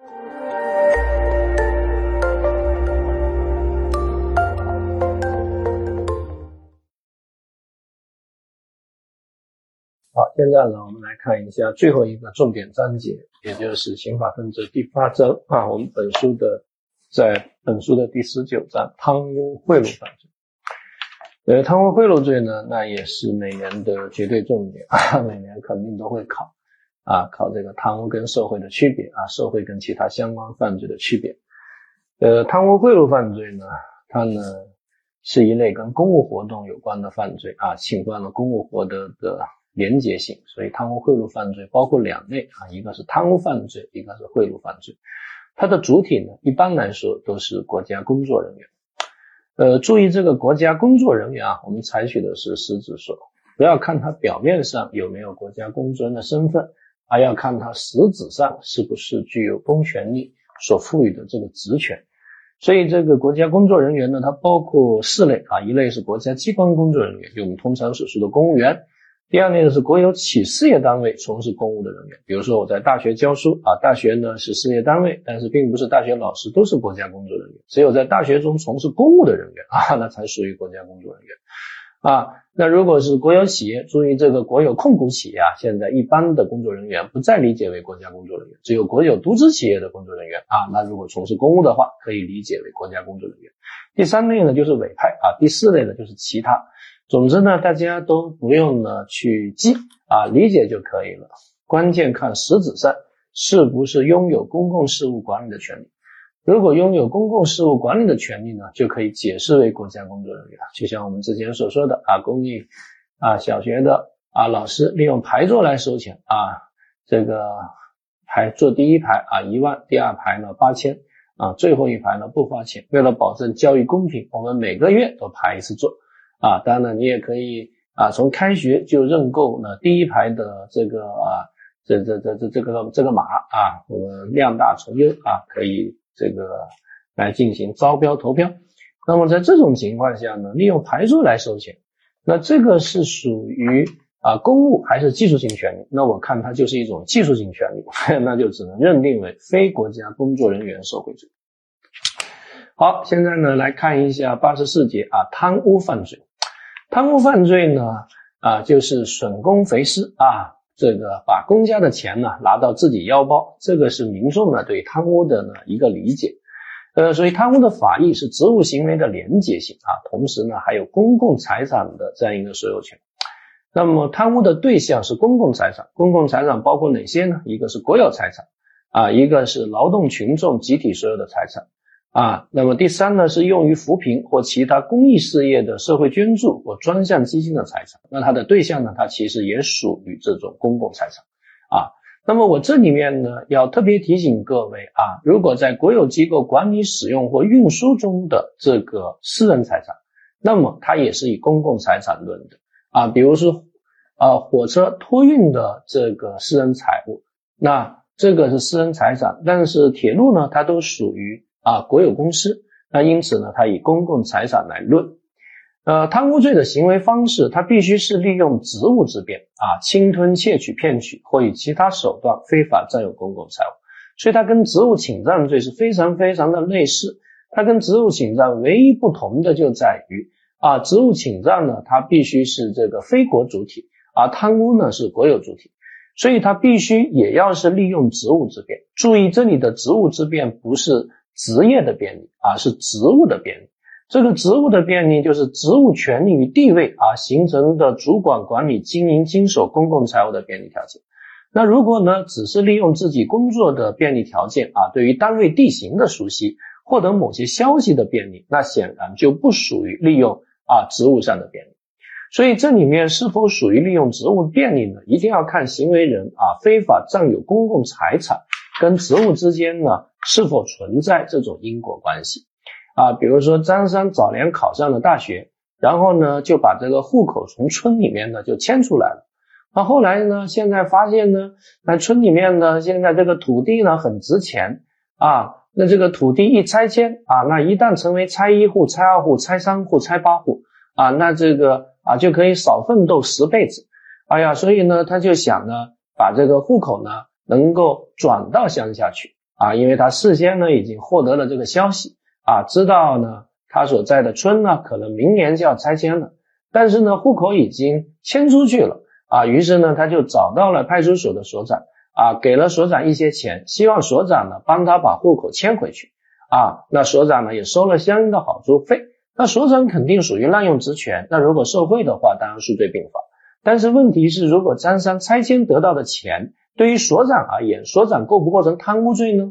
好，现在呢，我们来看一下最后一个重点章节，也就是刑法分则第八章啊，我们本书的在本书的第十九章贪污贿赂犯罪。呃，贪污贿赂罪呢，那也是每年的绝对重点啊，每年肯定都会考啊，考这个贪污跟受贿的区别啊，受贿跟其他相关犯罪的区别。呃，贪污贿赂犯罪呢，它呢是一类跟公务活动有关的犯罪啊，侵犯了公务活动的。廉洁性，所以贪污贿赂犯罪包括两类啊，一个是贪污犯罪，一个是贿赂犯罪。它的主体呢，一般来说都是国家工作人员。呃，注意这个国家工作人员啊，我们采取的是实质说，不要看他表面上有没有国家工作人员的身份，而要看他实质上是不是具有公权力所赋予的这个职权。所以这个国家工作人员呢，它包括四类啊，一类是国家机关工作人员，就我们通常所说的公务员。第二类呢是国有企事业单位从事公务的人员，比如说我在大学教书啊，大学呢是事业单位，但是并不是大学老师都是国家工作人员，只有在大学中从事公务的人员啊，那才属于国家工作人员啊。那如果是国有企业，注意这个国有控股企业啊，现在一般的工作人员不再理解为国家工作人员，只有国有独资企业的工作人员啊，那如果从事公务的话，可以理解为国家工作人员。第三类呢就是委派啊，第四类呢就是其他。总之呢，大家都不用呢去记啊，理解就可以了。关键看实质上是不是拥有公共事务管理的权利。如果拥有公共事务管理的权利呢，就可以解释为国家工作人员。就像我们之前所说的啊，公立啊小学的啊老师利用排座来收钱啊，这个排坐第一排啊一万，第二排呢八千啊，最后一排呢不花钱。为了保证教育公平，我们每个月都排一次座。啊，当然了，你也可以啊，从开学就认购呢第一排的这个啊，这这这这这个这个码啊，我们量大从优啊，可以这个来进行招标投标。那么在这种情况下呢，利用排数来收钱，那这个是属于啊公务还是技术性权利？那我看它就是一种技术性权利，那就只能认定为非国家工作人员受贿罪。好，现在呢来看一下八十四节啊，贪污犯罪。贪污犯罪呢，啊，就是损公肥私啊，这个把公家的钱呢拿到自己腰包，这个是民众呢对贪污的呢一个理解。呃，所以贪污的法益是职务行为的廉洁性啊，同时呢还有公共财产的这样一个所有权。那么贪污的对象是公共财产，公共财产包括哪些呢？一个是国有财产啊，一个是劳动群众集体所有的财产。啊，那么第三呢，是用于扶贫或其他公益事业的社会捐助或专项基金的财产。那它的对象呢，它其实也属于这种公共财产。啊，那么我这里面呢，要特别提醒各位啊，如果在国有机构管理、使用或运输中的这个私人财产，那么它也是以公共财产论的。啊，比如说啊，火车托运的这个私人财物，那这个是私人财产，但是铁路呢，它都属于。啊，国有公司，那因此呢，它以公共财产来论。呃，贪污罪的行为方式，它必须是利用职务之便啊，侵吞、窃取、骗取或以其他手段非法占有公共财物。所以它跟职务侵占罪是非常非常的类似。它跟职务侵占唯一不同的就在于啊，职务侵占呢，它必须是这个非国主体，而贪污呢是国有主体，所以它必须也要是利用职务之便。注意这里的职务之便不是。职业的便利啊，是职务的便利。这个职务的便利就是职务权利与地位啊形成的主管管理、经营、经手公共财物的便利条件。那如果呢，只是利用自己工作的便利条件啊，对于单位地形的熟悉，获得某些消息的便利，那显然就不属于利用啊职务上的便利。所以这里面是否属于利用职务便利呢？一定要看行为人啊非法占有公共财产。跟职务之间呢，是否存在这种因果关系啊？比如说张三早年考上了大学，然后呢就把这个户口从村里面呢就迁出来了。那后来呢，现在发现呢，那村里面呢现在这个土地呢很值钱啊。那这个土地一拆迁啊，那一旦成为拆一户、拆二户、拆三户、拆八户啊，那这个啊就可以少奋斗十辈子。哎呀，所以呢他就想呢把这个户口呢。能够转到乡下去。啊，因为他事先呢已经获得了这个消息。啊，知道呢他所在的村呢可能明年就要拆迁了，但是呢户口已经迁出去了。啊，于是呢他就找到了派出所的所长。啊，给了所长一些钱，希望所长呢帮他把户口迁回去。啊，那所长呢也收了相应的好处费，那所长肯定属于滥用职权，那如果受贿的话，当然数罪并罚。但是问题是，如果张三拆迁得到的钱，对于所长而言，所长构不构成贪污罪呢？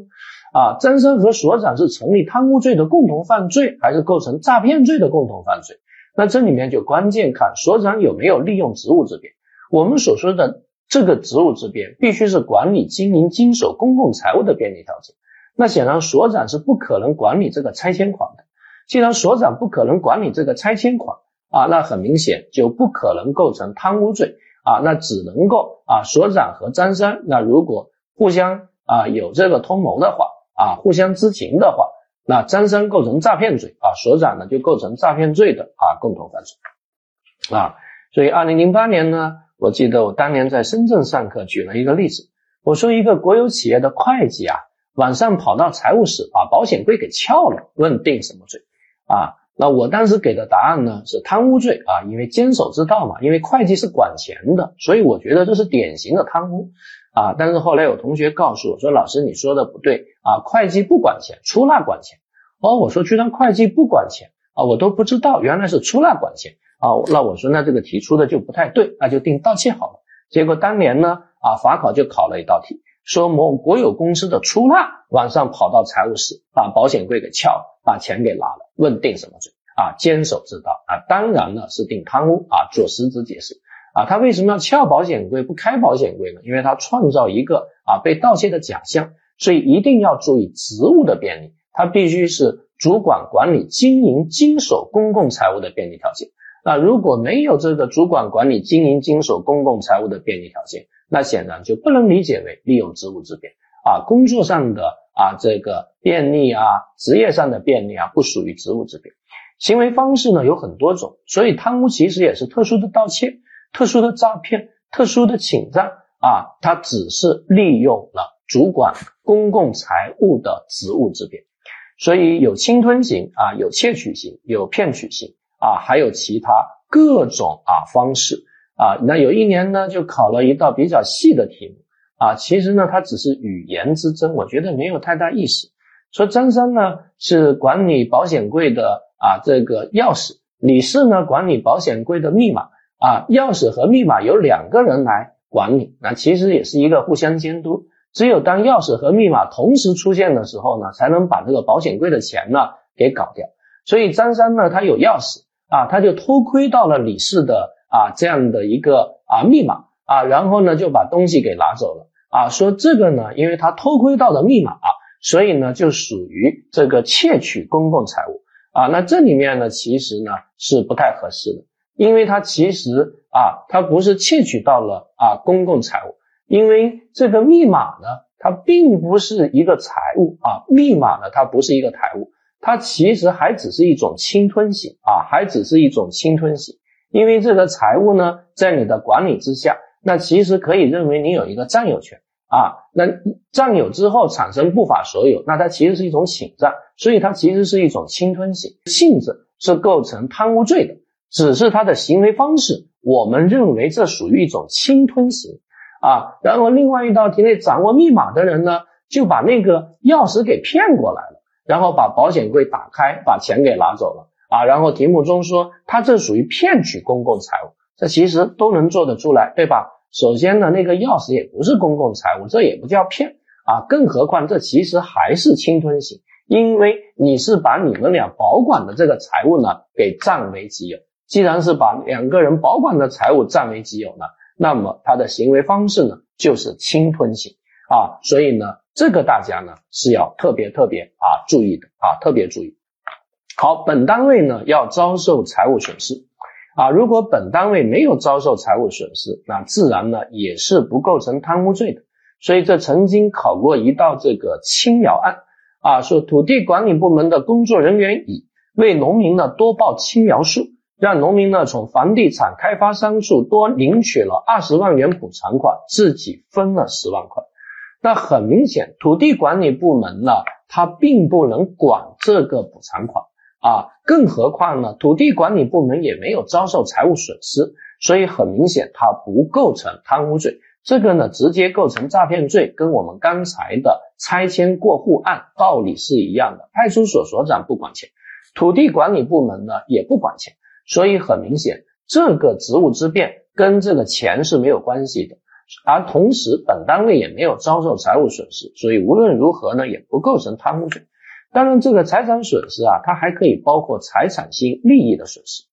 啊，张三和所长是成立贪污罪的共同犯罪，还是构成诈骗罪的共同犯罪？那这里面就关键看所长有没有利用职务之便。我们所说的这个职务之便，必须是管理、经营、经手公共财物的便利条件。那显然所长是不可能管理这个拆迁款的。既然所长不可能管理这个拆迁款啊，那很明显就不可能构成贪污罪。啊，那只能够啊，所长和张三，那如果互相啊有这个通谋的话，啊，互相知情的话，那张三构成诈骗罪啊，所长呢就构成诈骗罪的啊共同犯罪啊。所以二零零八年呢，我记得我当年在深圳上课举了一个例子，我说一个国有企业的会计啊，晚上跑到财务室把保险柜给撬了，问定什么罪啊？那我当时给的答案呢是贪污罪啊，因为监守自盗嘛，因为会计是管钱的，所以我觉得这是典型的贪污啊。但是后来有同学告诉我说，老师你说的不对啊，会计不管钱，出纳管钱。哦，我说居然会计不管钱啊，我都不知道原来是出纳管钱啊。那我说那这个题出的就不太对，那就定盗窃好了。结果当年呢啊，法考就考了一道题，说某国有公司的出纳晚上跑到财务室把保险柜给撬了。把钱给拿了，问定什么罪啊？监守自盗啊？当然了，是定贪污啊。做实质解释啊，他为什么要撬保险柜不开保险柜呢？因为他创造一个啊被盗窃的假象，所以一定要注意职务的便利，他必须是主管管理、经营、经手公共财物的便利条件。那如果没有这个主管管理、经营、经手公共财物的便利条件，那显然就不能理解为利用职务之便啊，工作上的。啊，这个便利啊，职业上的便利啊，不属于职务之便。行为方式呢有很多种，所以贪污其实也是特殊的盗窃、特殊的诈骗、特殊的侵占啊，它只是利用了主管公共财物的职务之便。所以有侵吞型啊，有窃取型，有骗取型啊，还有其他各种啊方式啊。那有一年呢，就考了一道比较细的题目。啊，其实呢，它只是语言之争，我觉得没有太大意思。说张三呢是管理保险柜的啊，这个钥匙；李四呢管理保险柜的密码。啊，钥匙和密码由两个人来管理，那其实也是一个互相监督。只有当钥匙和密码同时出现的时候呢，才能把这个保险柜的钱呢给搞掉。所以张三呢，他有钥匙啊，他就偷窥到了李四的啊这样的一个啊密码啊，然后呢就把东西给拿走了。啊，说这个呢，因为他偷窥到的密码，所以呢就属于这个窃取公共财物啊。那这里面呢，其实呢是不太合适的，因为他其实啊，他不是窃取到了啊公共财物，因为这个密码呢，它并不是一个财物啊，密码呢它不是一个财物，它其实还只是一种侵吞型啊，还只是一种侵吞型，因为这个财物呢在你的管理之下。那其实可以认为你有一个占有权啊，那占有之后产生不法所有，那它其实是一种侵占，所以它其实是一种侵吞性性质，是构成贪污罪的。只是它的行为方式，我们认为这属于一种侵吞型啊。然后另外一道题内掌握密码的人呢，就把那个钥匙给骗过来了，然后把保险柜打开，把钱给拿走了啊。然后题目中说他这属于骗取公共财物。这其实都能做得出来，对吧？首先呢，那个钥匙也不是公共财物，这也不叫骗啊。更何况这其实还是侵吞型，因为你是把你们俩保管的这个财物呢给占为己有。既然是把两个人保管的财物占为己有呢，那么他的行为方式呢就是侵吞型啊。所以呢，这个大家呢是要特别特别啊注意的啊，特别注意。好，本单位呢要遭受财务损失。啊，如果本单位没有遭受财务损失，那自然呢也是不构成贪污罪的。所以这曾经考过一道这个青苗案啊，说土地管理部门的工作人员乙为农民呢多报青苗数，让农民呢从房地产开发商处多领取了二十万元补偿款，自己分了十万块。那很明显，土地管理部门呢，他并不能管这个补偿款啊，更何况呢，土地管理部门也没有遭受财务损失，所以很明显，它不构成贪污罪。这个呢，直接构成诈骗罪，跟我们刚才的拆迁过户案道理是一样的。派出所所长不管钱，土地管理部门呢也不管钱，所以很明显，这个职务之便跟这个钱是没有关系的。而同时，本单位也没有遭受财务损失，所以无论如何呢，也不构成贪污罪。当然，这个财产损失啊，它还可以包括财产性利益的损失。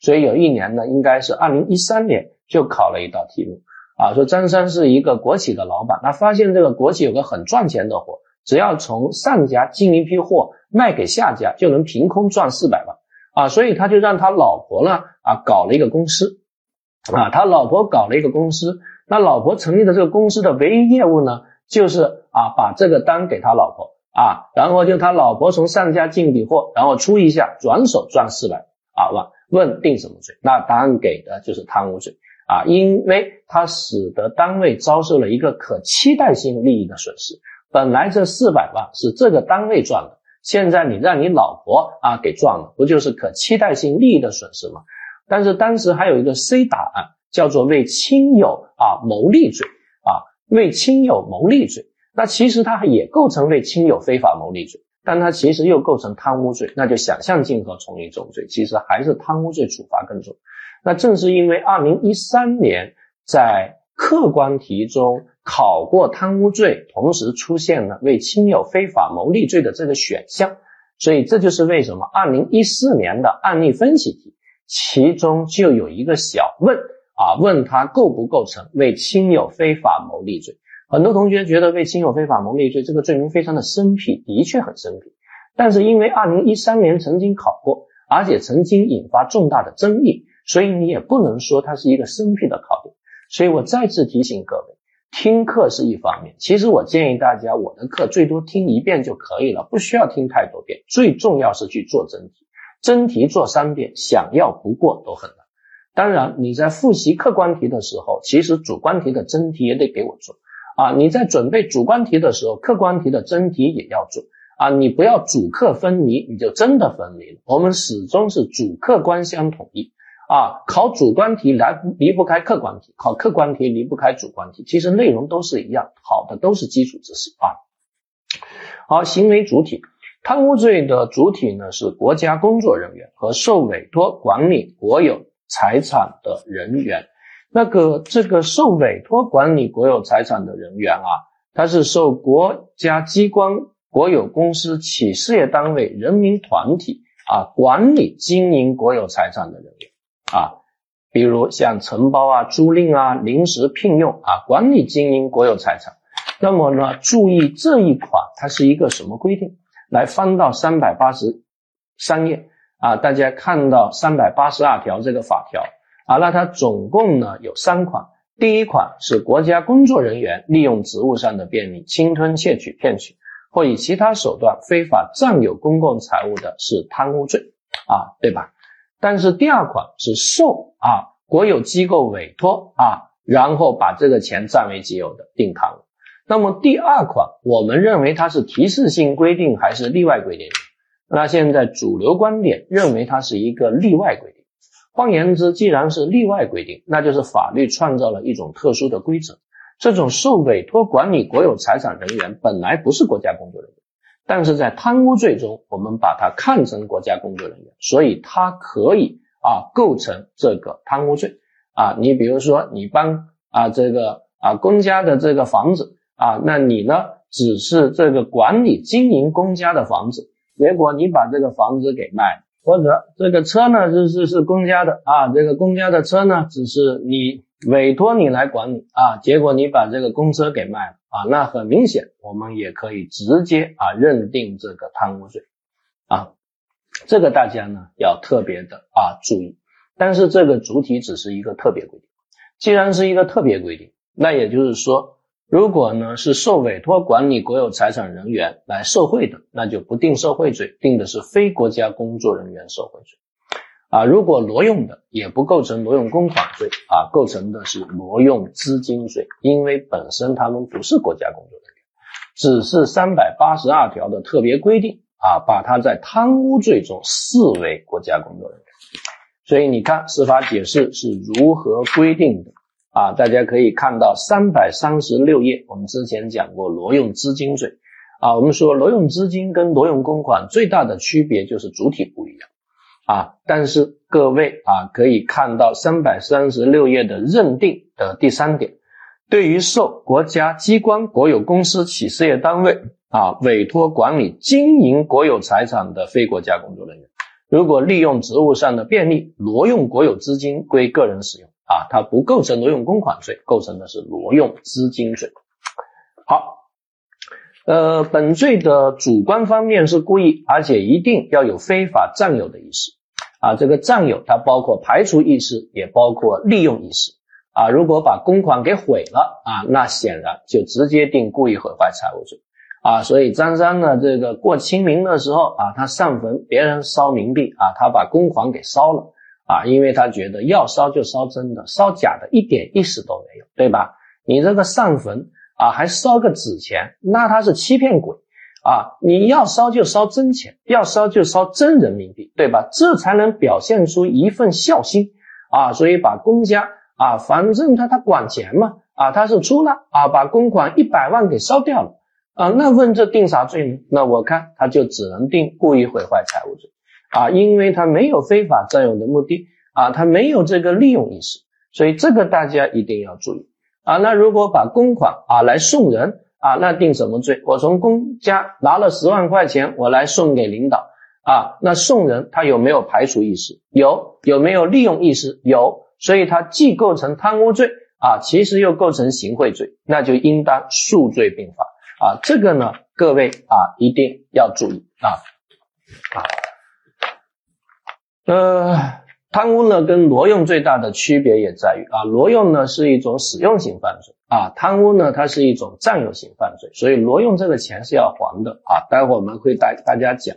所以有一年呢，应该是二零一三年就考了一道题目啊，说张三是一个国企的老板，他发现这个国企有个很赚钱的活，只要从上家进一批货卖给下家，就能凭空赚四百万啊，所以他就让他老婆呢啊搞了一个公司啊，他老婆搞了一个公司。那老婆成立的这个公司的唯一业务呢，就是啊把这个单给他老婆啊，然后就他老婆从上家进笔货，然后出一下，转手赚四百啊万。问定什么罪？那答案给的就是贪污罪啊，因为他使得单位遭受了一个可期待性利益的损失。本来这四百万是这个单位赚的，现在你让你老婆啊给赚了，不就是可期待性利益的损失吗？但是当时还有一个 C 答案。叫做为亲友啊谋利罪啊，为亲友谋利罪，那其实它也构成为亲友非法牟利罪，但它其实又构成贪污罪，那就想象竞合从一重罪，其实还是贪污罪处罚更重。那正是因为二零一三年在客观题中考过贪污罪，同时出现了为亲友非法牟利罪的这个选项，所以这就是为什么二零一四年的案例分析题其中就有一个小问。啊，问他构不构成为亲友非法牟利罪？很多同学觉得为亲友非法谋利罪这个罪名非常的生僻，的确很生僻。但是因为二零一三年曾经考过，而且曾经引发重大的争议，所以你也不能说它是一个生僻的考点。所以我再次提醒各位，听课是一方面，其实我建议大家，我的课最多听一遍就可以了，不需要听太多遍。最重要是去做真题，真题做三遍，想要不过都很难。当然，你在复习客观题的时候，其实主观题的真题也得给我做啊。你在准备主观题的时候，客观题的真题也要做啊。你不要主客分离，你就真的分离了。我们始终是主客观相统一啊。考主观题来离不开客观题，考客观题离不开主观题，其实内容都是一样，考的都是基础知识啊。好，行为主体，贪污罪的主体呢是国家工作人员和受委托管理国有。财产的人员，那个这个受委托管理国有财产的人员啊，他是受国家机关、国有公司、企事业单位、人民团体啊管理经营国有财产的人员啊，比如像承包啊、租赁啊、临时聘用啊，管理经营国有财产。那么呢，注意这一款它是一个什么规定？来翻到三百八十三页。啊，大家看到三百八十二条这个法条啊，那它总共呢有三款。第一款是国家工作人员利用职务上的便利侵吞、窃取、骗取或以其他手段非法占有公共财物的，是贪污罪啊，对吧？但是第二款是受啊国有机构委托啊，然后把这个钱占为己有的，定贪污。那么第二款，我们认为它是提示性规定还是例外规定？那现在主流观点认为它是一个例外规定。换言之，既然是例外规定，那就是法律创造了一种特殊的规则。这种受委托管理国有财产人员本来不是国家工作人员，但是在贪污罪中，我们把它看成国家工作人员，所以它可以啊构成这个贪污罪啊。你比如说，你帮啊这个啊公家的这个房子啊，那你呢只是这个管理经营公家的房子。结果你把这个房子给卖了，或者这个车呢是是是公家的啊，这个公家的车呢只是你委托你来管理啊，结果你把这个公车给卖了啊，那很明显我们也可以直接啊认定这个贪污罪啊，这个大家呢要特别的啊注意，但是这个主体只是一个特别规定，既然是一个特别规定，那也就是说。如果呢是受委托管理国有财产人员来受贿的，那就不定受贿罪，定的是非国家工作人员受贿罪。啊，如果挪用的也不构成挪用公款罪，啊，构成的是挪用资金罪，因为本身他们不是国家工作人员。只是三百八十二条的特别规定啊，把他在贪污罪中视为国家工作人员。所以你看司法解释是如何规定的啊？大家可以看到三百三十六页，我们之前讲过挪用资金罪啊。我们说挪用资金跟挪用公款最大的区别就是主体不一样啊。但是各位啊，可以看到三百三十六页的认定的第三点。对于受国家机关、国有公司、企事业单位啊委托管理经营国有财产的非国家工作人员，如果利用职务上的便利挪用国有资金归个人使用啊，它不构成挪用公款罪，构成的是挪用资金罪。好，呃，本罪的主观方面是故意，而且一定要有非法占有的意思啊。这个占有它包括排除意识，也包括利用意识。啊，如果把公款给毁了啊，那显然就直接定故意毁坏财物罪啊。所以张三呢，这个过清明的时候啊，他上坟，别人烧冥币啊，他把公款给烧了啊，因为他觉得要烧就烧真的，烧假的一点意思都没有，对吧？你这个上坟啊，还烧个纸钱，那他是欺骗鬼啊！你要烧就烧真钱，要烧就烧真人民币，对吧？这才能表现出一份孝心啊！所以把公家。啊，反正他他管钱嘛，啊，他是出了啊，把公款一百万给烧掉了啊，那问这定啥罪呢？那我看他就只能定故意毁坏财物罪啊，因为他没有非法占有的目的啊，他没有这个利用意识，所以这个大家一定要注意啊。那如果把公款啊来送人啊，那定什么罪？我从公家拿了十万块钱，我来送给领导啊，那送人他有没有排除意识？有，有没有利用意识？有。所以他既构成贪污罪啊，其实又构成行贿罪，那就应当数罪并罚啊。这个呢，各位啊一定要注意啊啊。呃，贪污呢跟挪用最大的区别也在于啊，挪用呢是一种使用型犯罪啊，贪污呢它是一种占有型犯罪，所以挪用这个钱是要还的啊。待会我们会带大家讲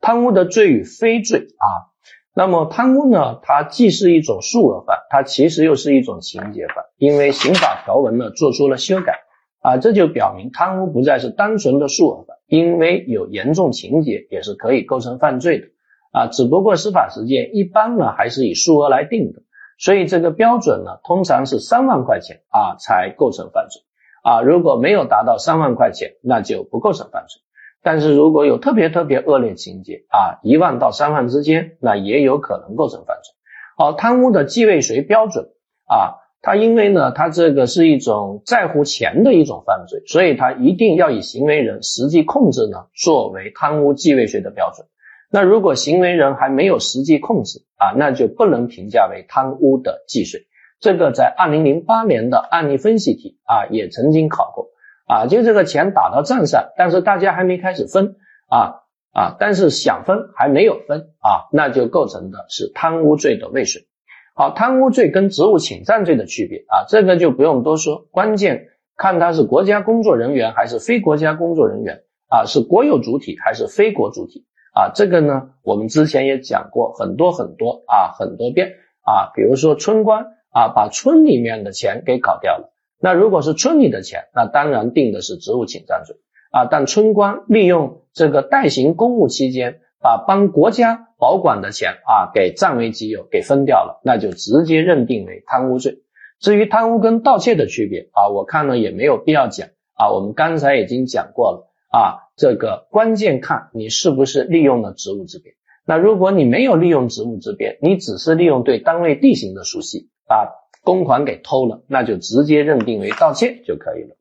贪污的罪与非罪啊。那么贪污呢？它既是一种数额犯，它其实又是一种情节犯，因为刑法条文呢做出了修改啊，这就表明贪污不再是单纯的数额犯，因为有严重情节也是可以构成犯罪的啊。只不过司法实践一般呢还是以数额来定的，所以这个标准呢通常是三万块钱啊才构成犯罪啊，如果没有达到三万块钱，那就不构成犯罪。但是如果有特别特别恶劣情节啊，一万到三万之间，那也有可能构成犯罪。好，贪污的既未遂标准啊，它因为呢，它这个是一种在乎钱的一种犯罪，所以它一定要以行为人实际控制呢作为贪污既未遂的标准。那如果行为人还没有实际控制啊，那就不能评价为贪污的既遂。这个在二零零八年的案例分析题啊也曾经考过。啊，就这个钱打到账上，但是大家还没开始分啊啊，但是想分还没有分啊，那就构成的是贪污罪的未遂。好，贪污罪跟职务侵占罪的区别啊，这个就不用多说，关键看他是国家工作人员还是非国家工作人员啊，是国有主体还是非国主体啊，这个呢，我们之前也讲过很多很多啊，很多遍啊，比如说村官啊，把村里面的钱给搞掉了。那如果是村里的钱，那当然定的是职务侵占罪啊。但村官利用这个代行公务期间，把帮国家保管的钱啊给占为己有，给分掉了，那就直接认定为贪污罪。至于贪污跟盗窃的区别啊，我看呢也没有必要讲啊。我们刚才已经讲过了啊，这个关键看你是不是利用了职务之便。那如果你没有利用职务之便，你只是利用对单位地形的熟悉把。公款给偷了，那就直接认定为盗窃就可以了。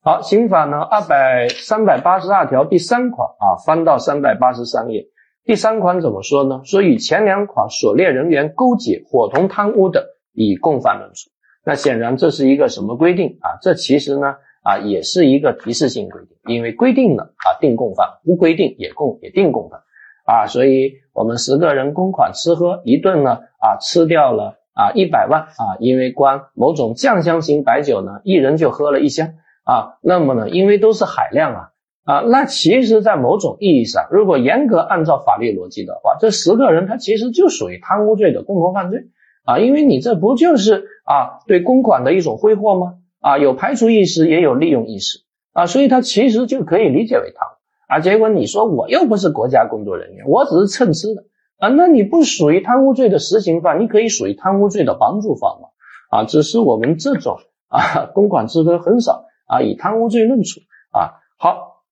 好，刑法呢二百三百八十二条第三款啊，翻到三百八十三页，第三款怎么说呢？说与前两款所列人员勾结伙同贪污的，以共犯论处。那显然这是一个什么规定啊？这其实呢啊也是一个提示性规定，因为规定了啊定共犯，不规定也共也定共犯啊。所以我们十个人公款吃喝一顿呢啊吃掉了。啊，一百万啊，因为光某种酱香型白酒呢，一人就喝了一箱啊，那么呢，因为都是海量啊啊，那其实，在某种意义上，如果严格按照法律逻辑的话，这十个人他其实就属于贪污罪的共同犯罪啊，因为你这不就是啊对公款的一种挥霍吗？啊，有排除意识，也有利用意识啊，所以他其实就可以理解为贪污啊。结果你说我又不是国家工作人员，我只是蹭吃的啊，那你不属于贪污罪的实行犯，你可以属于贪污罪的帮助方嘛？啊，只是我们这种啊公款制度很少啊，以贪污罪论处啊。好，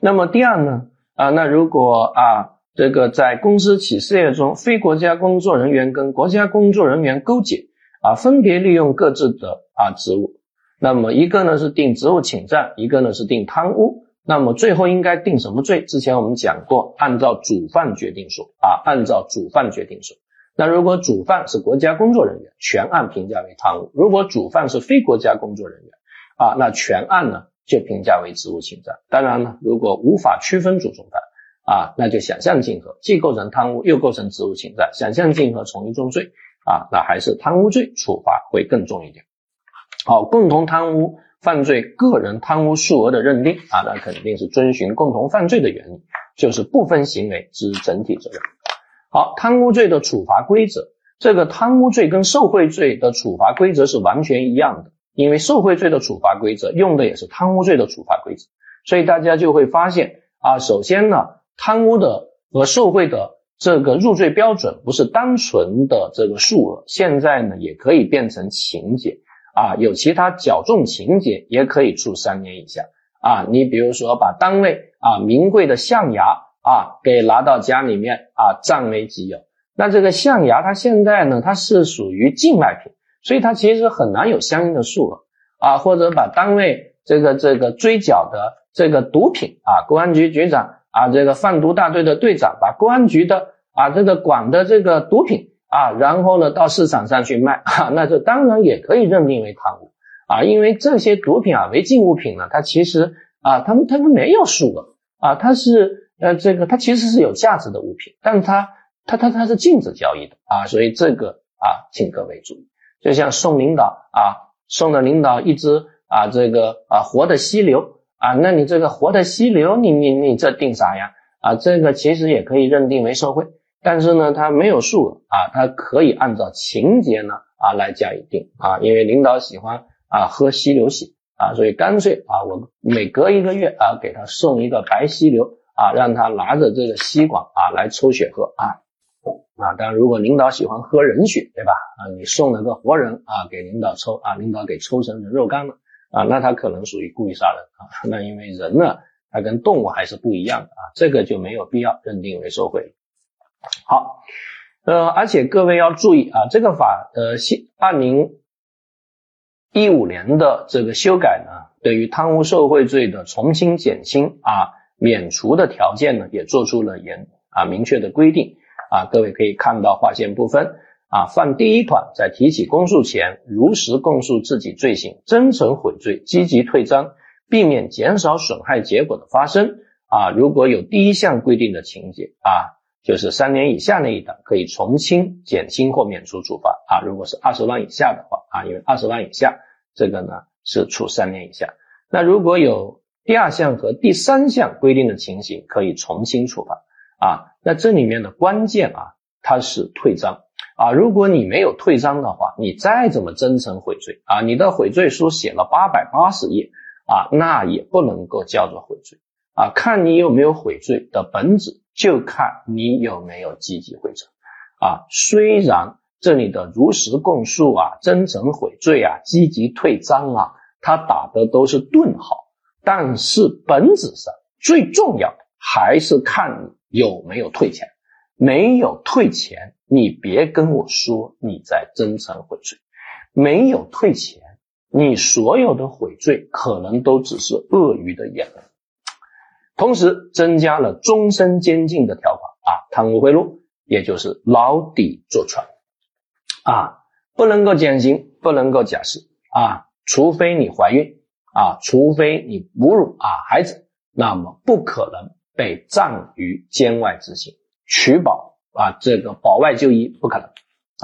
那么第二呢啊，那如果啊这个在公司企事业中，非国家工作人员跟国家工作人员勾结啊，分别利用各自的啊职务，那么一个呢是定职务侵占，一个呢是定贪污，那么最后应该定什么罪？之前我们讲过，按照主犯决定说啊，按照主犯决定说。那如果主犯是国家工作人员，全案评价为贪污；如果主犯是非国家工作人员，啊，那全案呢就评价为职务侵占。当然呢，如果无法区分主从犯，啊，那就想象竞合，既构成贪污又构成职务侵占，想象竞合从一重罪，啊，那还是贪污罪处罚会更重一点。好，共同贪污犯罪个人贪污数额的认定，啊，那肯定是遵循共同犯罪的原理，就是部分行为之整体责任。好，贪污罪的处罚规则，这个贪污罪跟受贿罪的处罚规则是完全一样的，因为受贿罪的处罚规则用的也是贪污罪的处罚规则，所以大家就会发现啊，首先呢，贪污的和受贿的这个入罪标准不是单纯的这个数额，现在呢也可以变成情节啊，有其他较重情节也可以处三年以下啊，你比如说把单位啊名贵的象牙。啊，给拿到家里面啊，占为己有。那这个象牙，它现在呢，它是属于境外品，所以它其实很难有相应的数额啊。或者把单位这个这个追缴的这个毒品啊，公安局局长啊，这个贩毒大队的队长，把公安局的啊这个管的这个毒品啊，然后呢到市场上去卖，啊，那这当然也可以认定为贪污啊，因为这些毒品啊，违禁物品呢，它其实啊，他们他们没有数额啊，它是。呃，这个它其实是有价值的物品，但是它它它它是禁止交易的啊，所以这个啊，请各位注意，就像送领导啊，送了领导一只啊这个啊活的犀牛啊，那你这个活的犀牛，你你你这定啥呀？啊，这个其实也可以认定为受贿，但是呢，它没有数额啊，它可以按照情节呢啊来加以定啊，因为领导喜欢啊喝犀牛血啊，所以干脆啊，我每隔一个月啊给他送一个白犀牛。啊，让他拿着这个吸管啊来抽血喝啊啊！当然，如果领导喜欢喝人血，对吧？啊，你送了个活人啊给领导抽啊，领导给抽成人肉干了啊，那他可能属于故意杀人啊。那因为人呢，他跟动物还是不一样的啊，这个就没有必要认定为受贿。好，呃，而且各位要注意啊，这个法呃，二零一五年的这个修改呢，对于贪污受贿罪的从轻减轻啊。免除的条件呢，也做出了严啊明确的规定啊，各位可以看到划线部分啊，犯第一款在提起公诉前如实供述自己罪行，真诚悔罪，积极退赃，避免减少损害结果的发生啊。如果有第一项规定的情节啊，就是三年以下那一档可以从轻、减轻或免除处罚啊。如果是二十万以下的话啊，因为二十万以下这个呢是处三年以下。那如果有第二项和第三项规定的情形可以从轻处罚啊，那这里面的关键啊，它是退赃啊。如果你没有退赃的话，你再怎么真诚悔罪啊，你的悔罪书写了八百八十页啊，那也不能够叫做悔罪啊。看你有没有悔罪的本质，就看你有没有积极悔罪啊。虽然这里的如实供述啊、真诚悔罪啊、积极退赃啊，它打的都是顿号。但是本质上最重要的还是看你有没有退钱，没有退钱，你别跟我说你在真诚悔罪，没有退钱，你所有的悔罪可能都只是鳄鱼的眼泪。同时增加了终身监禁的条款啊，贪污贿赂也就是牢底坐穿啊，不能够减刑，不能够假释啊，除非你怀孕。啊，除非你侮辱啊孩子，那么不可能被暂于监外执行取保啊，这个保外就医不可能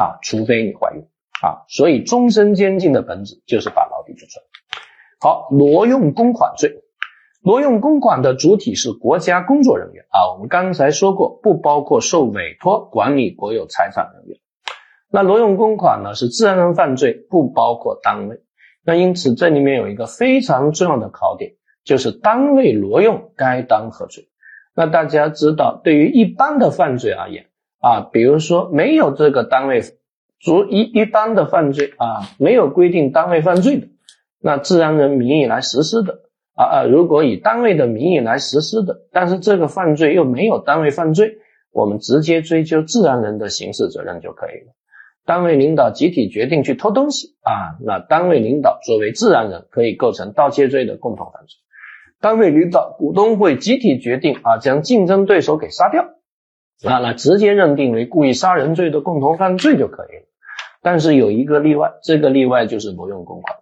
啊，除非你怀孕啊，所以终身监禁的本质就是把牢底坐穿。好，挪用公款罪，挪用公款的主体是国家工作人员啊，我们刚才说过，不包括受委托管理国有财产人员。那挪用公款呢，是自然人犯罪，不包括单位。那因此，这里面有一个非常重要的考点就是单位挪用该当何罪。那大家知道，对于一般的犯罪而言啊，比如说没有这个单位足一一般的犯罪啊，没有规定单位犯罪的，那自然人名义来实施的啊啊，如果以单位的名义来实施的，但是这个犯罪又没有单位犯罪，我们直接追究自然人的刑事责任就可以了。单位领导集体决定去偷东西啊，那单位领导作为自然人，可以构成盗窃罪的共同犯罪。单位领导、股东会集体决定啊，将竞争对手给杀掉啊，那直接认定为故意杀人罪的共同犯罪就可以了。但是有一个例外，这个例外就是挪用公款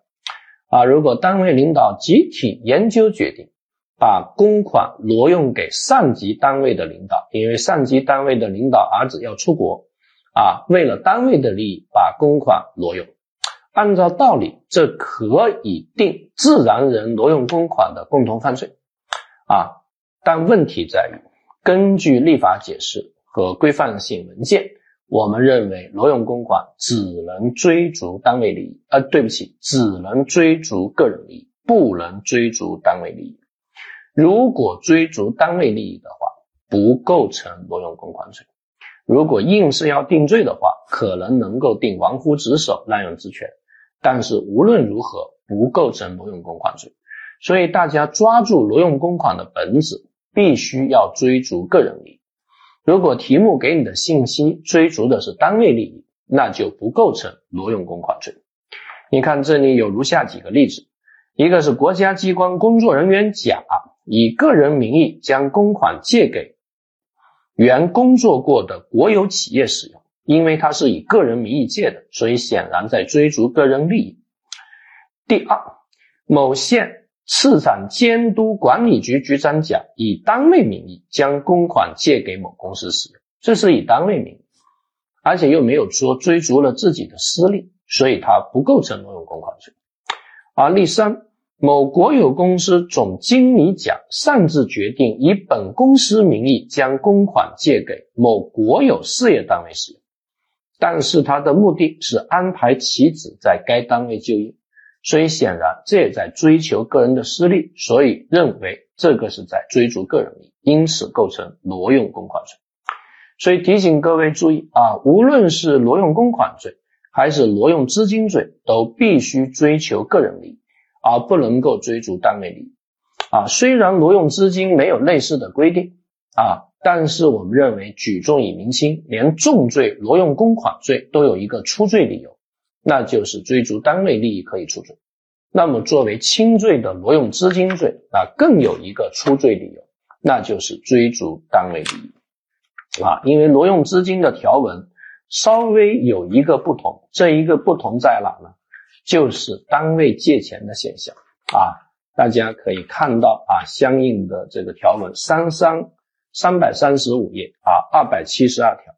啊。如果单位领导集体研究决定，把公款挪用给上级单位的领导，因为上级单位的领导儿子要出国。啊，为了单位的利益把公款挪用，按照道理这可以定自然人挪用公款的共同犯罪啊，但问题在于，根据立法解释和规范性文件，我们认为挪用公款只能追逐单位利益，呃，对不起，只能追逐个人利益，不能追逐单位利益。如果追逐单位利益的话，不构成挪用公款罪。如果硬是要定罪的话，可能能够定玩忽职守、滥用职权，但是无论如何不构成挪用公款罪。所以大家抓住挪用公款的本质，必须要追逐个人利益。如果题目给你的信息追逐的是单位利益，那就不构成挪用公款罪。你看这里有如下几个例子：一个是国家机关工作人员甲以个人名义将公款借给。原工作过的国有企业使用，因为他是以个人名义借的，所以显然在追逐个人利益。第二，某县市场监督管理局局长甲以单位名义将公款借给某公司使用，这是以单位名义，而且又没有说追逐了自己的私利，所以他不构成挪用公款罪。而例三。某国有公司总经理甲擅自决定以本公司名义将公款借给某国有事业单位使用，但是他的目的是安排其子在该单位就业，所以显然这也在追求个人的私利，所以认为这个是在追逐个人利益，因此构成挪用公款罪。所以提醒各位注意啊，无论是挪用公款罪还是挪用资金罪，都必须追求个人利益。而不能够追逐单位利益啊！虽然挪用资金没有类似的规定啊，但是我们认为举重以明轻，连重罪挪用公款罪都有一个出罪理由，那就是追逐单位利益可以出罪。那么作为轻罪的挪用资金罪啊，更有一个出罪理由，那就是追逐单位利益啊！因为挪用资金的条文稍微有一个不同，这一个不同在哪呢？就是单位借钱的现象啊，大家可以看到啊，相应的这个条文三三三百三十五页啊，二百七十二条，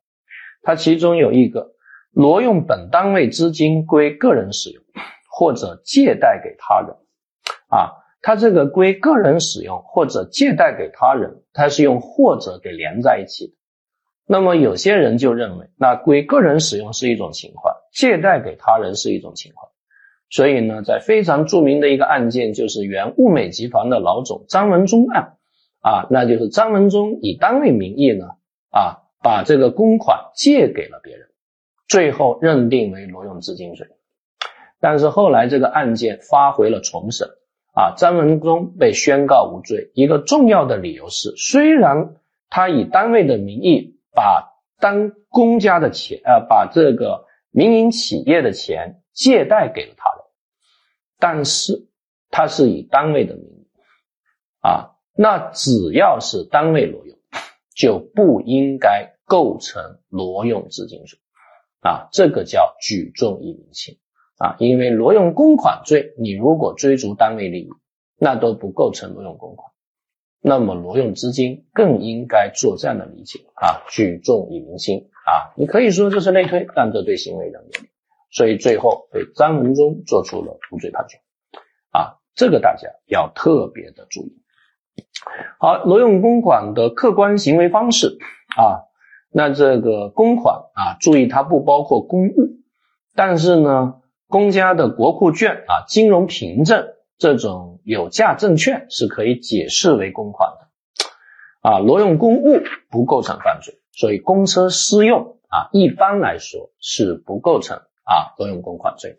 它其中有一个挪用本单位资金归个人使用或者借贷给他人啊，它这个归个人使用或者借贷给他人，它是用或者给连在一起的。那么有些人就认为，那归个人使用是一种情况，借贷给他人是一种情况。所以呢，在非常著名的一个案件，就是原物美集团的老总张文忠案啊，那就是张文忠以单位名义呢啊，把这个公款借给了别人，最后认定为挪用资金罪。但是后来这个案件发回了重审啊，张文忠被宣告无罪。一个重要的理由是，虽然他以单位的名义把当公家的钱啊，把这个民营企业的钱借贷给了他人。但是他是以单位的名义啊，那只要是单位挪用，就不应该构成挪用资金罪啊，这个叫举重以明轻啊，因为挪用公款罪，你如果追逐单位利益，那都不构成挪用公款，那么挪用资金更应该做这样的理解啊，举重以明轻啊，你可以说这是类推，但这对行为人有利。所以最后对张文忠做出了无罪判决，啊，这个大家要特别的注意。好，挪用公款的客观行为方式啊，那这个公款啊，注意它不包括公物，但是呢，公家的国库券啊、金融凭证这种有价证券是可以解释为公款的。啊，挪用公物不构成犯罪，所以公车私用啊，一般来说是不构成啊挪用公款罪的。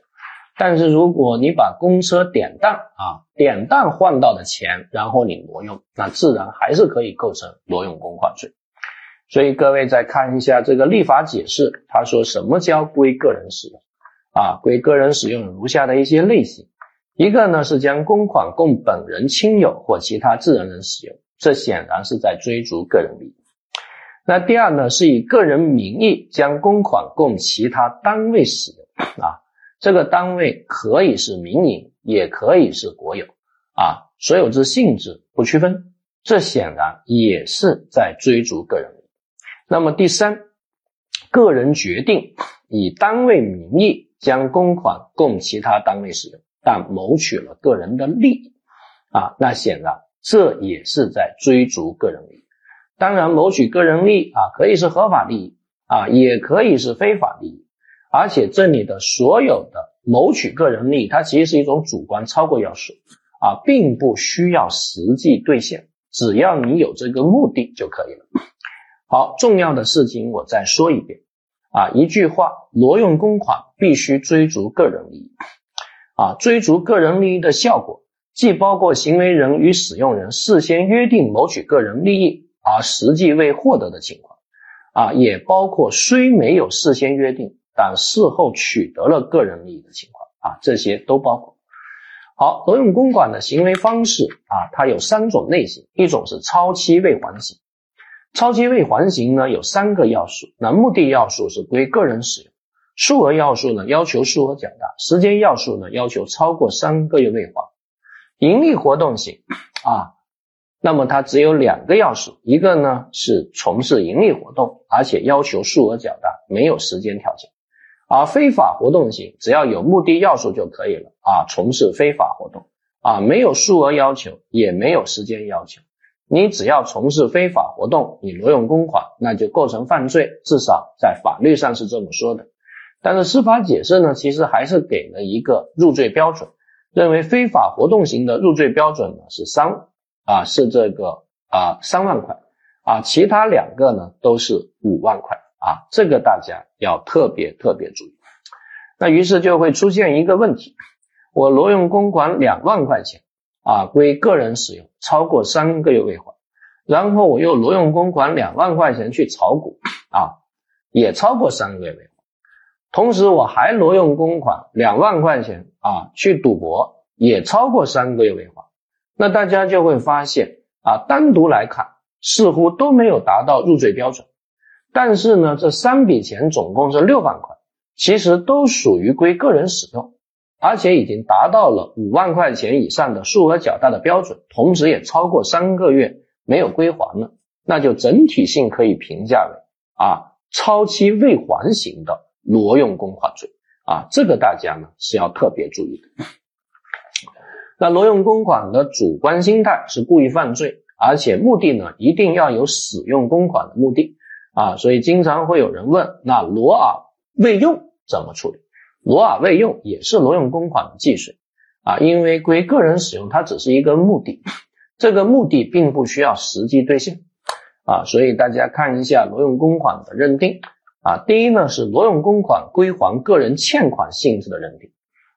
但是如果你把公车典当啊，典当换到的钱，然后你挪用，那自然还是可以构成挪用公款罪。所以各位再看一下这个立法解释，他说什么叫归个人使用啊？归个人使用如下的一些类型，一个呢是将公款供本人亲友或其他自然人使用，这显然是在追逐个人利益。那第二呢是以个人名义将公款供其他单位使用啊。这个单位可以是民营，也可以是国有，啊，所有之性质不区分，这显然也是在追逐个人。那么第三，个人决定以单位名义将公款供其他单位使用，但谋取了个人的利益，啊，那显然这也是在追逐个人利益。当然，谋取个人利益啊，可以是合法利益啊，也可以是非法利益。而且这里的所有的谋取个人利益，它其实是一种主观超过要素啊，并不需要实际兑现，只要你有这个目的就可以了。好，重要的事情我再说一遍啊，一句话，挪用公款必须追逐个人利益啊，追逐个人利益的效果，既包括行为人与使用人事先约定谋取个人利益而实际未获得的情况啊，也包括虽没有事先约定。但事后取得了个人利益的情况啊，这些都包括。好，挪用公款的行为方式啊，它有三种类型，一种是超期未还型。超期未还型呢，有三个要素，那目的要素是归个人使用，数额要素呢要求数额较大，时间要素呢要求超过三个月未还。盈利活动型啊，那么它只有两个要素，一个呢是从事盈利活动，而且要求数额较大，没有时间条件。而非法活动型只要有目的要素就可以了啊，从事非法活动啊，没有数额要求，也没有时间要求，你只要从事非法活动，你挪用公款，那就构成犯罪，至少在法律上是这么说的。但是司法解释呢，其实还是给了一个入罪标准，认为非法活动型的入罪标准呢是三啊，是这个啊三万块啊，其他两个呢都是五万块。啊，这个大家要特别特别注意。那于是就会出现一个问题：我挪用公款两万块钱啊，归个人使用，超过三个月未还，然后我又挪用公款两万块钱去炒股啊，也超过三个月未还，同时我还挪用公款两万块钱啊去赌博，也超过三个月未还。那大家就会发现啊，单独来看似乎都没有达到入罪标准。但是呢，这三笔钱总共是六万块，其实都属于归个人使用，而且已经达到了五万块钱以上的数额较大的标准，同时也超过三个月没有归还了，那就整体性可以评价为啊超期未还型的挪用公款罪啊，这个大家呢是要特别注意的。那挪用公款的主观心态是故意犯罪，而且目的呢一定要有使用公款的目的。啊，所以经常会有人问，那挪啊未用怎么处理？挪尔未用也是挪用公款的计税啊，因为归个人使用，它只是一个目的，这个目的并不需要实际兑现。啊，所以大家看一下挪用公款的认定。啊，第一呢是挪用公款归还个人欠款性质的认定。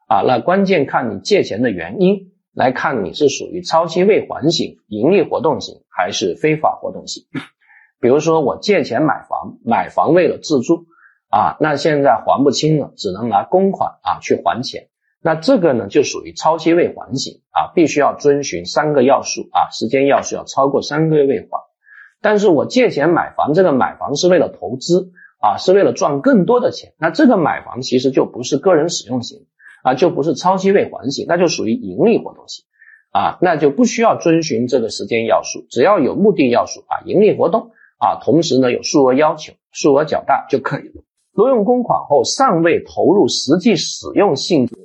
啊，那关键看你借钱的原因来看你是属于超期未还型、盈利活动型还是非法活动型。比如说我借钱买房，买房为了自住啊，那现在还不清了，只能拿公款啊去还钱，那这个呢就属于超期未还型啊，必须要遵循三个要素啊，时间要素要超过三个月未还。但是我借钱买房，这个买房是为了投资啊，是为了赚更多的钱，那这个买房其实就不是个人使用型啊，就不是超期未还型，那就属于盈利活动型啊，那就不需要遵循这个时间要素，只要有目的要素啊，盈利活动。啊，同时呢有数额要求，数额较大就可以了。挪用公款后尚未投入实际使用性质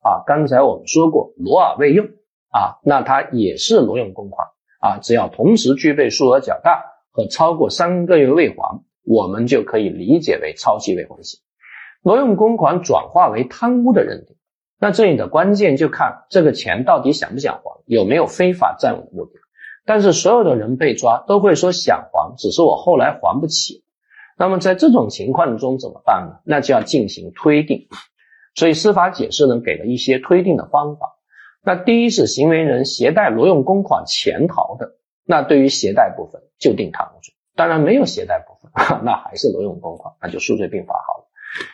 啊，刚才我们说过挪而未用啊，那它也是挪用公款啊，只要同时具备数额较大和超过三个月未还，我们就可以理解为超期未还型。挪用公款转化为贪污的认定那这里的关键就看这个钱到底想不想还，有没有非法占有的目的。但是所有的人被抓都会说想还，只是我后来还不起。那么在这种情况中怎么办呢？那就要进行推定。所以司法解释呢给了一些推定的方法。那第一是行为人携带挪用公款潜逃的，那对于携带部分就定贪污罪。当然没有携带部分，那还是挪用公款，那就数罪并罚好了。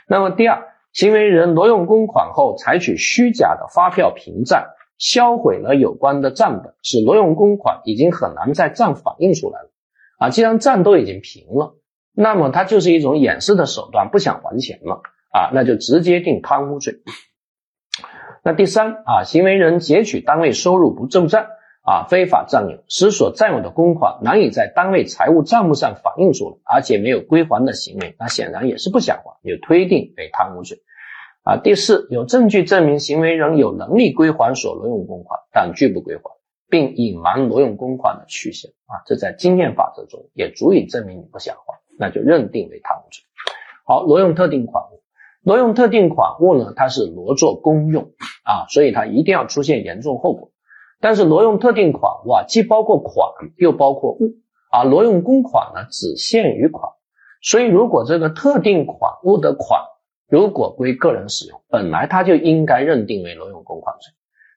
那么第二。行为人挪用公款后，采取虚假的发票凭占，销毁了有关的账本，使挪用公款已经很难在账反映出来了。啊，既然账都已经平了，那么它就是一种掩饰的手段，不想还钱了啊，那就直接定贪污罪。那第三啊，行为人截取单位收入不就账。啊，非法占有，使所占有的公款难以在单位财务账目上反映出来，而且没有归还的行为，那显然也是不想还，有推定为贪污罪。啊，第四，有证据证明行为人有能力归还所挪用公款，但拒不归还，并隐瞒挪用公款的去向，啊，这在经验法则中也足以证明你不想还，那就认定为贪污罪。好，挪用特定款物，挪用特定款物呢，它是挪作公用，啊，所以它一定要出现严重后果。但是挪用特定款物啊，既包括款又包括物啊。挪用公款呢，只限于款。所以如果这个特定款物的款如果归个人使用，本来它就应该认定为挪用公款罪。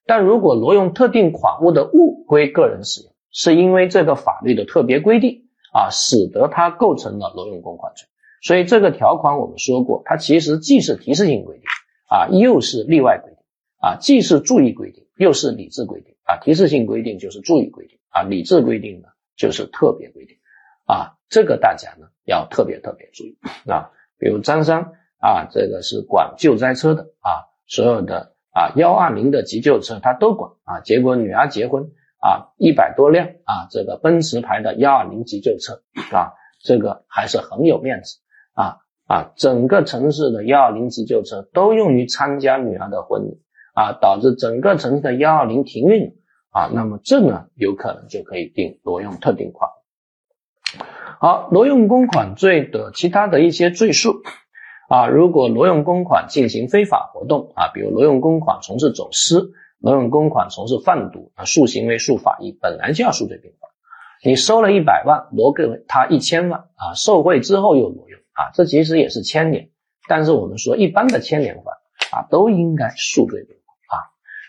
但如果挪用特定款物的物归个人使用，是因为这个法律的特别规定啊，使得它构成了挪用公款罪。所以这个条款我们说过，它其实既是提示性规定啊，又是例外规定啊，既是注意规定，又是理智规定。啊，提示性规定就是注意规定啊，理智规定呢就是特别规定啊，这个大家呢要特别特别注意啊。比如张三啊，这个是管救灾车的啊，所有的啊幺二零的急救车他都管啊，结果女儿结婚啊，一百多辆啊这个奔驰牌的幺二零急救车啊，这个还是很有面子啊啊，整个城市的幺二零急救车都用于参加女儿的婚礼啊，导致整个城市的幺二零停运。啊，那么这呢，有可能就可以定挪用特定款。好，挪用公款罪的其他的一些罪数啊，如果挪用公款进行非法活动啊，比如挪用公款从事走私，挪用公款从事贩毒啊，数行为数法益，本来就要数罪并罚。你收了一百万，挪给他一千万啊，受贿之后又挪用啊，这其实也是牵连。但是我们说，一般的牵连犯啊，都应该数罪并罚啊。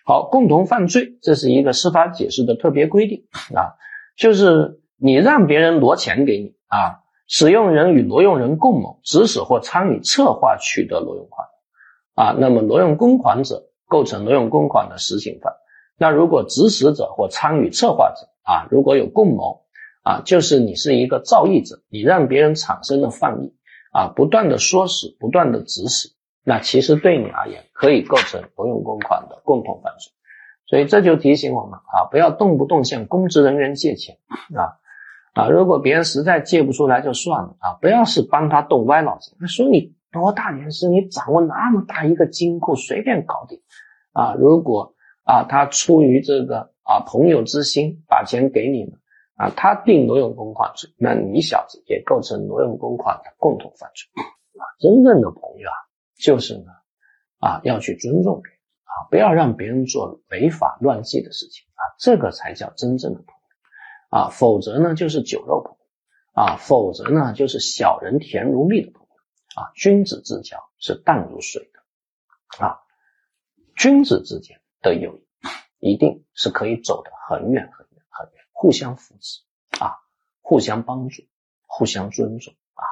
好，共同犯罪，这是一个司法解释的特别规定啊，就是你让别人挪钱给你啊，使用人与挪用人共谋，指使或参与策划取得挪用款啊，那么挪用公款者构成挪用公款的实行犯。那如果指使者或参与策划者啊，如果有共谋啊，就是你是一个造诣者，你让别人产生了犯意啊，不断的唆使，不断的指使。那其实对你而言，可以构成挪用公款的共同犯罪，所以这就提醒我们啊，不要动不动向公职人员借钱啊啊！如果别人实在借不出来就算了啊，不要是帮他动歪脑筋。说你多大年事，你掌握那么大一个金库，随便搞定啊！如果啊他出于这个啊朋友之心把钱给你了啊，他定挪用公款罪，那你小子也构成挪用公款的共同犯罪啊！真正的朋友啊！就是呢，啊，要去尊重别人啊，不要让别人做违法乱纪的事情啊，这个才叫真正的朋友啊，否则呢就是酒肉朋友啊，否则呢就是小人甜如蜜的朋友啊，君子之交是淡如水的啊，君子之间的友谊一定是可以走得很远很远很远，互相扶持啊，互相帮助，互相尊重啊，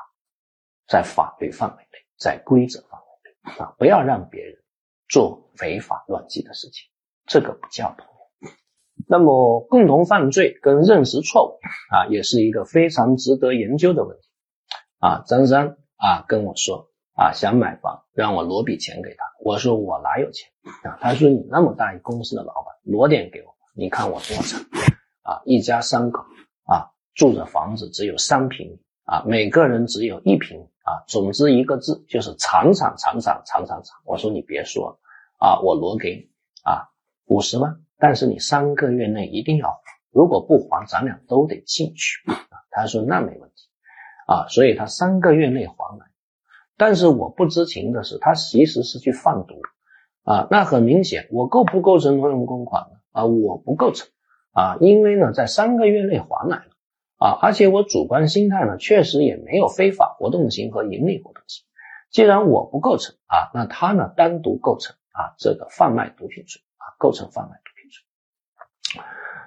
在法律范围内，在规则范围内。啊，不要让别人做违法乱纪的事情，这个不叫朋友。那么，共同犯罪跟认识错误啊，也是一个非常值得研究的问题。啊，张三啊跟我说啊想买房，让我挪笔钱给他。我说我哪有钱啊？他说你那么大一公司的老板，挪点给我。你看我多惨啊，一家三口啊，住着房子只有三平米啊，每个人只有一平米。啊，总之一个字就是长长长长长长长。我说你别说啊，我挪给你啊五十万，但是你三个月内一定要还，如果不还，咱俩都得进去啊。他说那没问题啊，所以他三个月内还。但是我不知情的是，他其实是去贩毒啊，那很明显，我构不构成挪用公款呢？啊，我不构成啊，因为呢，在三个月内还来了啊，而且我主观心态呢，确实也没有非法活动型和盈利活动型。既然我不构成啊，那他呢单独构成啊这个贩卖毒品罪啊，构成贩卖毒品罪。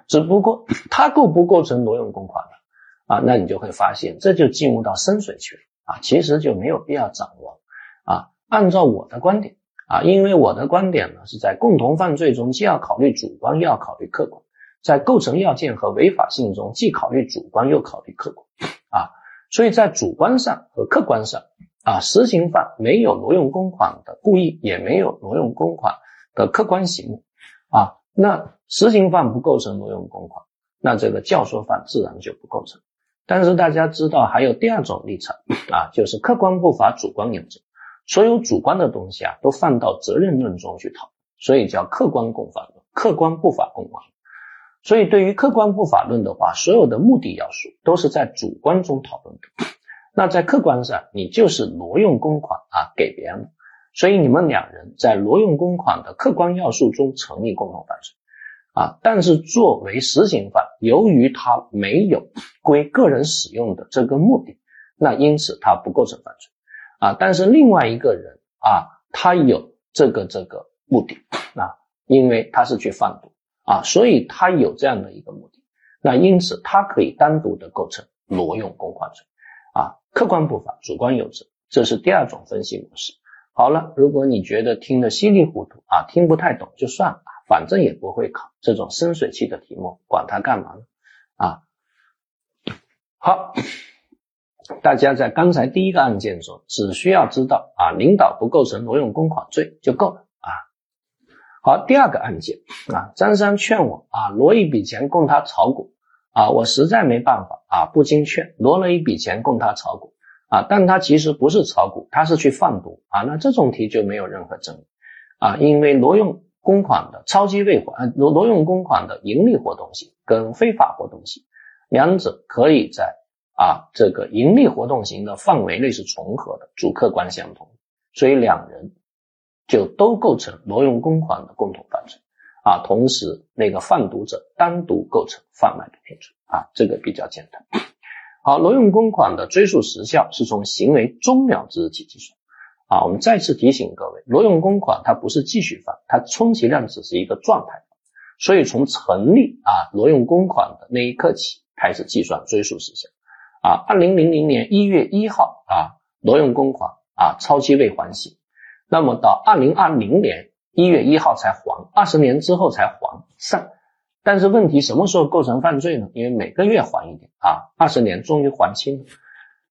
只不过他构不构成挪用公款呢？啊，那你就会发现，这就进入到深水区了啊，其实就没有必要掌握啊。按照我的观点。啊，因为我的观点呢，是在共同犯罪中，既要考虑主观，又要考虑客观；在构成要件和违法性中，既考虑主观，又考虑客观。啊，所以在主观上和客观上，啊，实行犯没有挪用公款的故意，也没有挪用公款的客观行为。啊，那实行犯不构成挪用公款，那这个教唆犯自然就不构成。但是大家知道，还有第二种立场啊，就是客观不法，主观有责。所有主观的东西啊，都放到责任论中去讨论，所以叫客观共法论，客观不法共犯。所以对于客观不法论的话，所有的目的要素都是在主观中讨论的。那在客观上，你就是挪用公款啊给别人，所以你们两人在挪用公款的客观要素中成立共同犯罪啊。但是作为实行犯，由于他没有归个人使用的这个目的，那因此他不构成犯罪。啊，但是另外一个人啊，他有这个这个目的啊，因为他是去贩毒啊，所以他有这样的一个目的，那因此他可以单独的构成挪用公款罪啊，客观不法，主观有责，这是第二种分析模式。好了，如果你觉得听得稀里糊涂啊，听不太懂就算了，反正也不会考这种深水区的题目，管它干嘛呢？啊，好。大家在刚才第一个案件中，只需要知道啊，领导不构成挪用公款罪就够了啊。好，第二个案件啊，张三劝我啊挪一笔钱供他炒股啊，我实在没办法啊，不经劝挪了一笔钱供他炒股啊，但他其实不是炒股，他是去贩毒啊，那这种题就没有任何争议啊，因为挪用公款的超期未还，挪挪用公款的盈利活动性跟非法活动性，两者可以在。啊，这个盈利活动型的范围内是重合的，主客观相同，所以两人就都构成挪用公款的共同犯罪啊。同时，那个贩毒者单独构成贩卖毒品罪啊，这个比较简单。好，挪用公款的追诉时效是从行为终了之日起计算啊。我们再次提醒各位，挪用公款它不是继续犯，它充其量只是一个状态，所以从成立啊挪用公款的那一刻起开始计算追诉时效。啊，二零零零年一月一号啊，挪用公款啊，超期未还息，那么到二零二零年一月一号才还，二十年之后才还上。但是问题什么时候构成犯罪呢？因为每个月还一点啊，二十年终于还清了，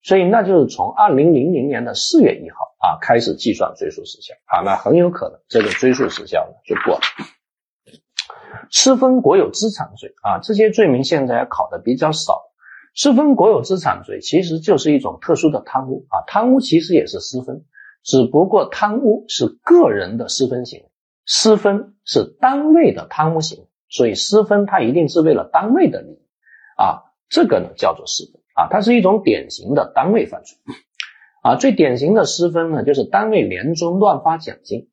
所以那就是从二零零零年的四月一号啊开始计算追诉时效啊，那很有可能这个追诉时效呢就过了。私分国有资产罪啊，这些罪名现在考的比较少。私分国有资产罪其实就是一种特殊的贪污啊，贪污其实也是私分，只不过贪污是个人的私分行为，私分是单位的贪污行为，所以私分它一定是为了单位的利益啊，这个呢叫做私分啊，它是一种典型的单位犯罪啊，最典型的失分呢就是单位年终乱发奖金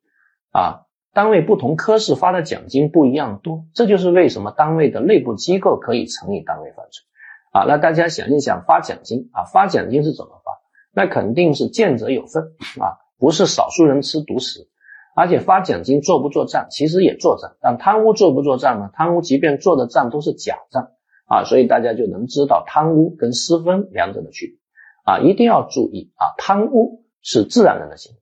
啊，单位不同科室发的奖金不一样多，这就是为什么单位的内部机构可以成立单位犯罪。啊，那大家想一想，发奖金啊，发奖金是怎么发？那肯定是见者有份啊，不是少数人吃独食。而且发奖金做不做账，其实也做账，但贪污做不做账呢？贪污即便做的账都是假账啊，所以大家就能知道贪污跟私分两者的区别啊，一定要注意啊，贪污是自然人的行为，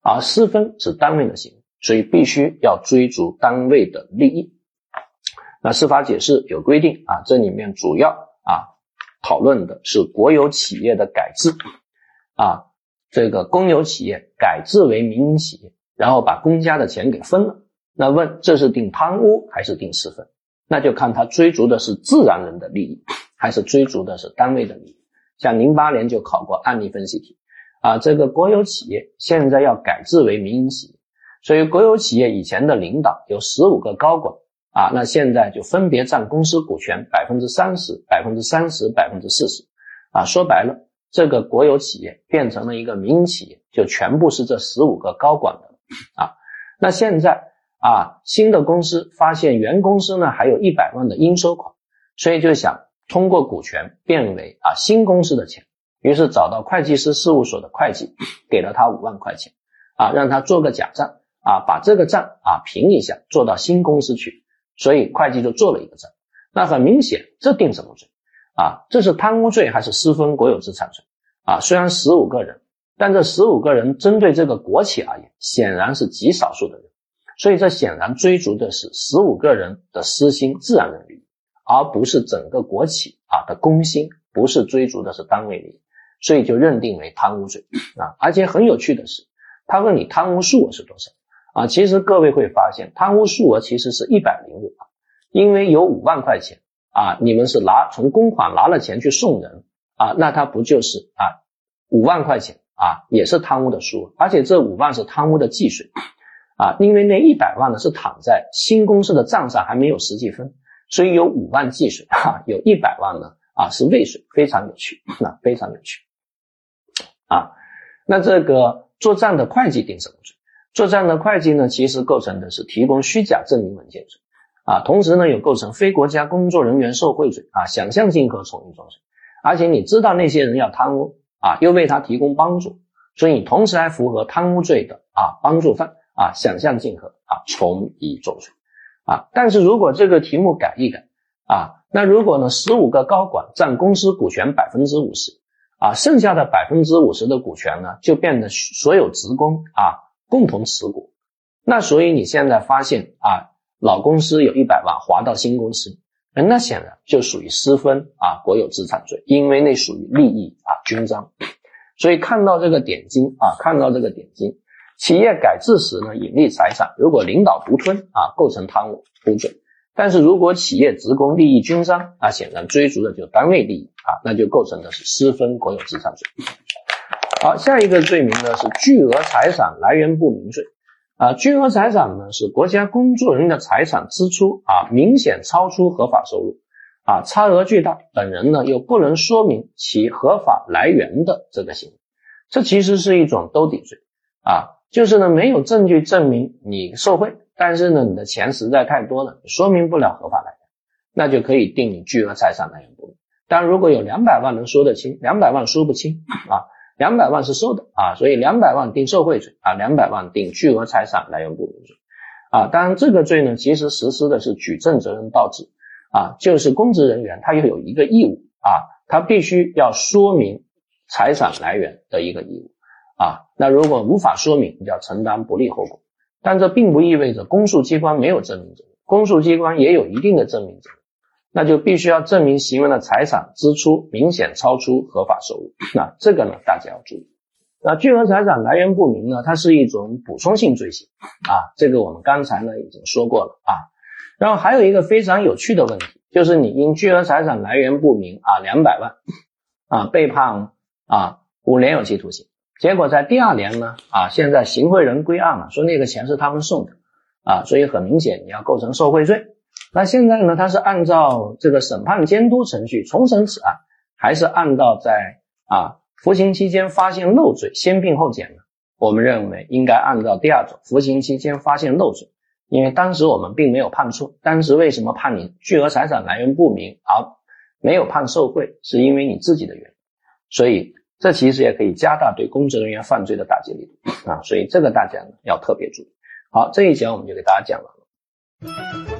而私分是单位的行为，所以必须要追逐单位的利益。那司法解释有规定啊，这里面主要啊讨论的是国有企业的改制啊，这个公有企业改制为民营企业，然后把公家的钱给分了。那问这是定贪污还是定私分？那就看他追逐的是自然人的利益，还是追逐的是单位的利益。像零八年就考过案例分析题啊，这个国有企业现在要改制为民营企业，所以国有企业以前的领导有十五个高管。啊，那现在就分别占公司股权百分之三十、百分之三十、百分之四十。啊，说白了，这个国有企业变成了一个民营企业，就全部是这十五个高管的。啊，那现在啊，新的公司发现原公司呢还有一百万的应收款，所以就想通过股权变为啊新公司的钱，于是找到会计师事务所的会计，给了他五万块钱啊，让他做个假账啊，把这个账啊平一下，做到新公司去。所以会计就做了一个账。那很明显，这定什么罪啊？这是贪污罪还是私分国有资产罪啊？虽然十五个人。但这十五个人针对这个国企而言，显然是极少数的人，所以这显然追逐的是十五个人的私心、自然人利益，而不是整个国企啊的公心，不是追逐的是单位利益，所以就认定为贪污罪啊。而且很有趣的是，他问你贪污数额是多少啊？其实各位会发现，贪污数额其实是一百零五万，因为有五万块钱啊，你们是拿从公款拿了钱去送人啊，那他不就是啊五万块钱？啊，也是贪污的数额，而且这五万是贪污的计税，啊，因为那一百万呢是躺在新公司的账上还没有实际分，所以有五万计税，哈，有一百万呢啊是未税，非常有趣，那非常有趣，啊，那这个做账的会计定什么罪？做账的会计呢，其实构成的是提供虚假证明文件罪，啊，同时呢有构成非国家工作人员受贿罪，啊，想象竞合从一重罪，而且你知道那些人要贪污。啊，又为他提供帮助，所以你同时还符合贪污罪的啊帮助犯啊想象竞合啊从一重罪啊。但是如果这个题目改一改啊，那如果呢十五个高管占公司股权百分之五十啊，剩下的百分之五十的股权呢就变得所有职工啊共同持股。那所以你现在发现啊老公司有一百万划到新公司。那显然就属于私分啊国有资产罪，因为那属于利益啊均彰，所以看到这个点睛啊，看到这个点睛，企业改制时呢隐匿财产，如果领导独吞啊，构成贪污污罪；但是如果企业职工利益均沾啊，显然追逐的就是单位利益啊，那就构成的是私分国有资产罪。好，下一个罪名呢是巨额财产来源不明罪。啊，巨额财产呢是国家工作人员的财产支出啊，明显超出合法收入啊，差额巨大，本人呢又不能说明其合法来源的这个行为，这其实是一种兜底罪啊，就是呢没有证据证明你受贿，但是呢你的钱实在太多了，说明不了合法来源，那就可以定你巨额财产来源不明。但如果有两百万能说得清，两百万说不清啊。两百万是收的啊，所以两百万定受贿罪啊，两百万定巨额财产来源不明罪啊。当然，这个罪呢，其实实施的是举证责任倒置啊，就是公职人员他又有一个义务啊，他必须要说明财产来源的一个义务啊。那如果无法说明，你要承担不利后果。但这并不意味着公诉机关没有证明责任，公诉机关也有一定的证明责任。那就必须要证明行为的财产支出明显超出合法收入，那这个呢，大家要注意。那巨额财产来源不明呢，它是一种补充性罪行啊，这个我们刚才呢已经说过了啊。然后还有一个非常有趣的问题，就是你因巨额财产来源不明啊，两百万啊被判啊五年有期徒刑，结果在第二年呢啊，现在行贿人归案了，说那个钱是他们送的啊，所以很明显你要构成受贿罪。那现在呢？他是按照这个审判监督程序重审此案，还是按照在啊服刑期间发现漏罪先并后减呢？我们认为应该按照第二种，服刑期间发现漏罪，因为当时我们并没有判错。当时为什么判你巨额财产来源不明而没有判受贿？是因为你自己的原因。所以这其实也可以加大对公职人员犯罪的打击力度啊。所以这个大家呢要特别注意。好，这一节我们就给大家讲完了。